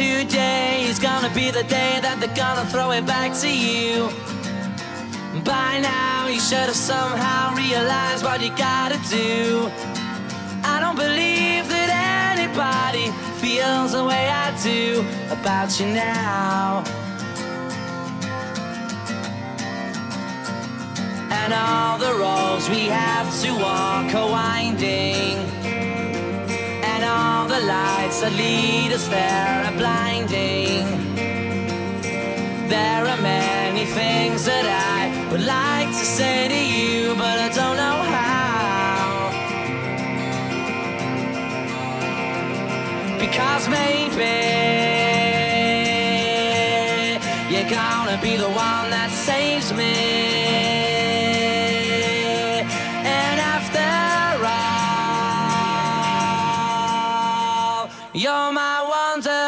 It's gonna be the day that they're gonna throw it back to you. By now, you should have somehow realized what you gotta do. I don't believe that anybody feels the way I do about you now. And all the roads we have to walk are lights that lead us there are blinding. There are many things that I would like to say to you, but I don't know how. Because maybe you're gonna be the one that saves me. You're my wonder.